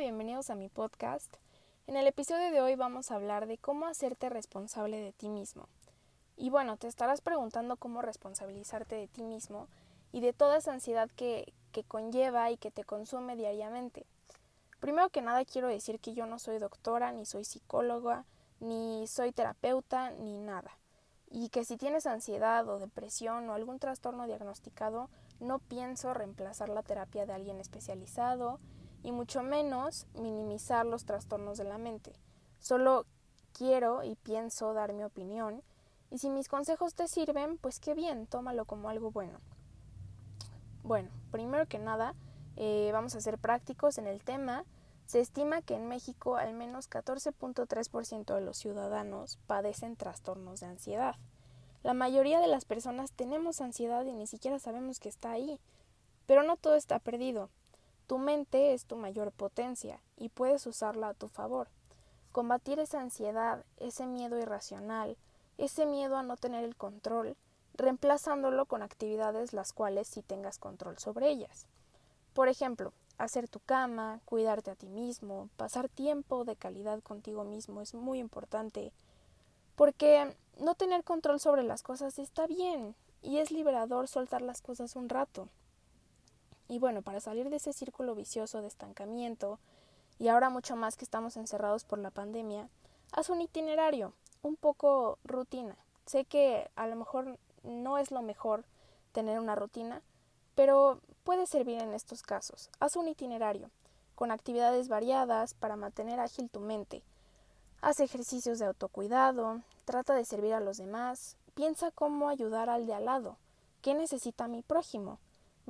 bienvenidos a mi podcast. En el episodio de hoy vamos a hablar de cómo hacerte responsable de ti mismo. Y bueno, te estarás preguntando cómo responsabilizarte de ti mismo y de toda esa ansiedad que, que conlleva y que te consume diariamente. Primero que nada quiero decir que yo no soy doctora, ni soy psicóloga, ni soy terapeuta, ni nada. Y que si tienes ansiedad o depresión o algún trastorno diagnosticado, no pienso reemplazar la terapia de alguien especializado y mucho menos minimizar los trastornos de la mente. Solo quiero y pienso dar mi opinión y si mis consejos te sirven, pues qué bien, tómalo como algo bueno. Bueno, primero que nada, eh, vamos a ser prácticos en el tema. Se estima que en México al menos 14.3% de los ciudadanos padecen trastornos de ansiedad. La mayoría de las personas tenemos ansiedad y ni siquiera sabemos que está ahí. Pero no todo está perdido. Tu mente es tu mayor potencia y puedes usarla a tu favor. Combatir esa ansiedad, ese miedo irracional, ese miedo a no tener el control, reemplazándolo con actividades las cuales sí tengas control sobre ellas. Por ejemplo, hacer tu cama, cuidarte a ti mismo, pasar tiempo de calidad contigo mismo es muy importante, porque no tener control sobre las cosas está bien y es liberador soltar las cosas un rato. Y bueno, para salir de ese círculo vicioso de estancamiento, y ahora mucho más que estamos encerrados por la pandemia, haz un itinerario, un poco rutina. Sé que a lo mejor no es lo mejor tener una rutina, pero puede servir en estos casos. Haz un itinerario con actividades variadas para mantener ágil tu mente. Haz ejercicios de autocuidado, trata de servir a los demás, piensa cómo ayudar al de al lado, qué necesita mi prójimo,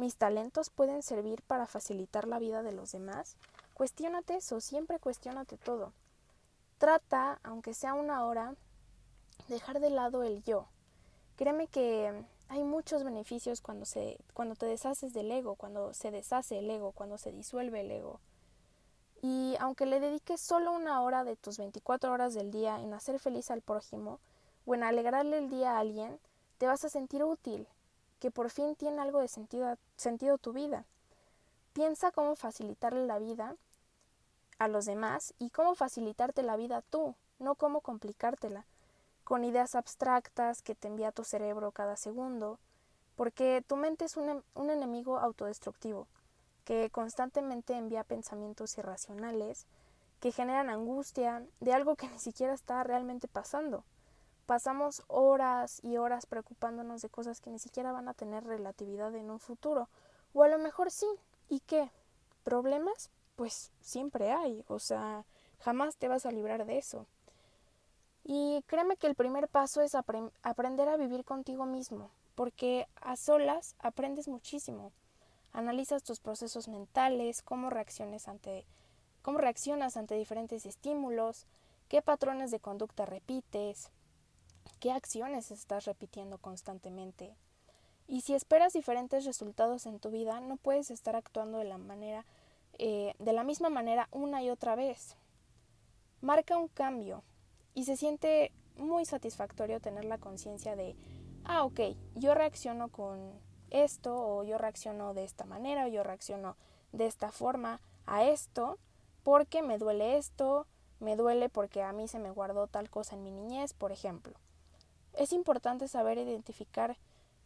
¿Mis talentos pueden servir para facilitar la vida de los demás? Cuestiónate eso, siempre cuestiónate todo. Trata, aunque sea una hora, dejar de lado el yo. Créeme que hay muchos beneficios cuando, se, cuando te deshaces del ego, cuando se deshace el ego, cuando se disuelve el ego. Y aunque le dediques solo una hora de tus 24 horas del día en hacer feliz al prójimo o en alegrarle el día a alguien, te vas a sentir útil, que por fin tiene algo de sentido, sentido tu vida. Piensa cómo facilitarle la vida a los demás y cómo facilitarte la vida tú, no cómo complicártela, con ideas abstractas que te envía tu cerebro cada segundo, porque tu mente es un, un enemigo autodestructivo, que constantemente envía pensamientos irracionales, que generan angustia de algo que ni siquiera está realmente pasando. Pasamos horas y horas preocupándonos de cosas que ni siquiera van a tener relatividad en un futuro. O a lo mejor sí. ¿Y qué? ¿Problemas? Pues siempre hay. O sea, jamás te vas a librar de eso. Y créeme que el primer paso es aprender a vivir contigo mismo, porque a solas aprendes muchísimo. Analizas tus procesos mentales, cómo reacciones ante cómo reaccionas ante diferentes estímulos, qué patrones de conducta repites, qué acciones estás repitiendo constantemente. Y si esperas diferentes resultados en tu vida, no puedes estar actuando de la manera, eh, de la misma manera una y otra vez. Marca un cambio y se siente muy satisfactorio tener la conciencia de, ah, ok, yo reacciono con esto o yo reacciono de esta manera o yo reacciono de esta forma a esto porque me duele esto, me duele porque a mí se me guardó tal cosa en mi niñez, por ejemplo. Es importante saber identificar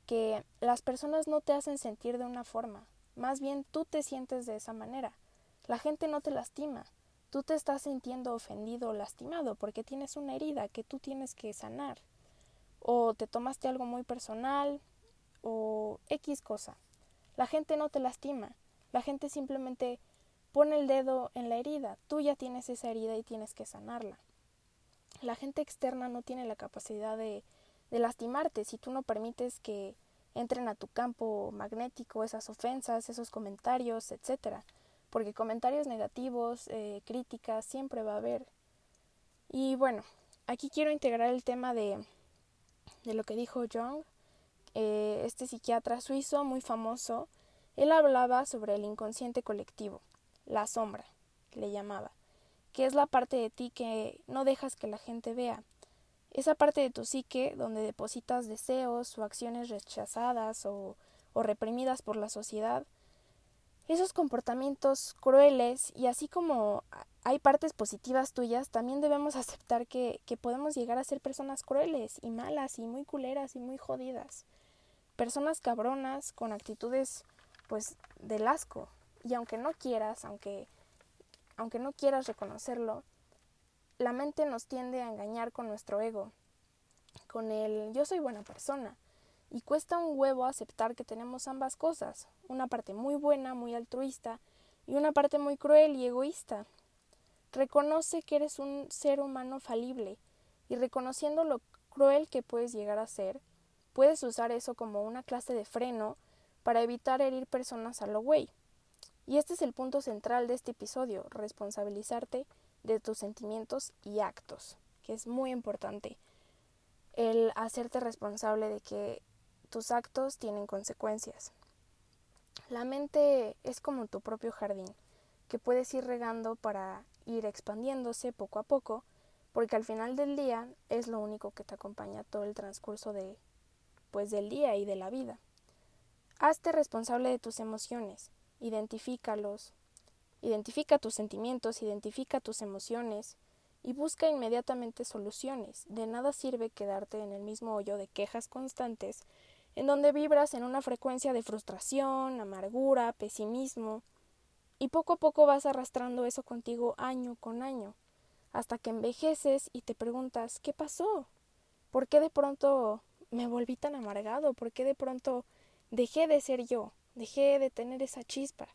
que las personas no te hacen sentir de una forma, más bien tú te sientes de esa manera. La gente no te lastima, tú te estás sintiendo ofendido o lastimado porque tienes una herida que tú tienes que sanar, o te tomaste algo muy personal, o X cosa. La gente no te lastima, la gente simplemente pone el dedo en la herida, tú ya tienes esa herida y tienes que sanarla. La gente externa no tiene la capacidad de de lastimarte si tú no permites que entren a tu campo magnético esas ofensas, esos comentarios, etcétera. Porque comentarios negativos, eh, críticas, siempre va a haber. Y bueno, aquí quiero integrar el tema de, de lo que dijo Jung, eh, este psiquiatra suizo muy famoso. Él hablaba sobre el inconsciente colectivo, la sombra, le llamaba, que es la parte de ti que no dejas que la gente vea, esa parte de tu psique donde depositas deseos o acciones rechazadas o, o reprimidas por la sociedad, esos comportamientos crueles y así como hay partes positivas tuyas, también debemos aceptar que, que podemos llegar a ser personas crueles y malas y muy culeras y muy jodidas. Personas cabronas con actitudes pues del asco. Y aunque no quieras, aunque, aunque no quieras reconocerlo, la mente nos tiende a engañar con nuestro ego, con el yo soy buena persona. Y cuesta un huevo aceptar que tenemos ambas cosas, una parte muy buena, muy altruista, y una parte muy cruel y egoísta. Reconoce que eres un ser humano falible, y reconociendo lo cruel que puedes llegar a ser, puedes usar eso como una clase de freno para evitar herir personas a lo güey. Y este es el punto central de este episodio, responsabilizarte de tus sentimientos y actos, que es muy importante. El hacerte responsable de que tus actos tienen consecuencias. La mente es como tu propio jardín, que puedes ir regando para ir expandiéndose poco a poco, porque al final del día es lo único que te acompaña todo el transcurso de pues del día y de la vida. Hazte responsable de tus emociones, identifícalos, identifica tus sentimientos, identifica tus emociones y busca inmediatamente soluciones. De nada sirve quedarte en el mismo hoyo de quejas constantes, en donde vibras en una frecuencia de frustración, amargura, pesimismo, y poco a poco vas arrastrando eso contigo año con año, hasta que envejeces y te preguntas ¿qué pasó? ¿Por qué de pronto me volví tan amargado? ¿Por qué de pronto dejé de ser yo, dejé de tener esa chispa.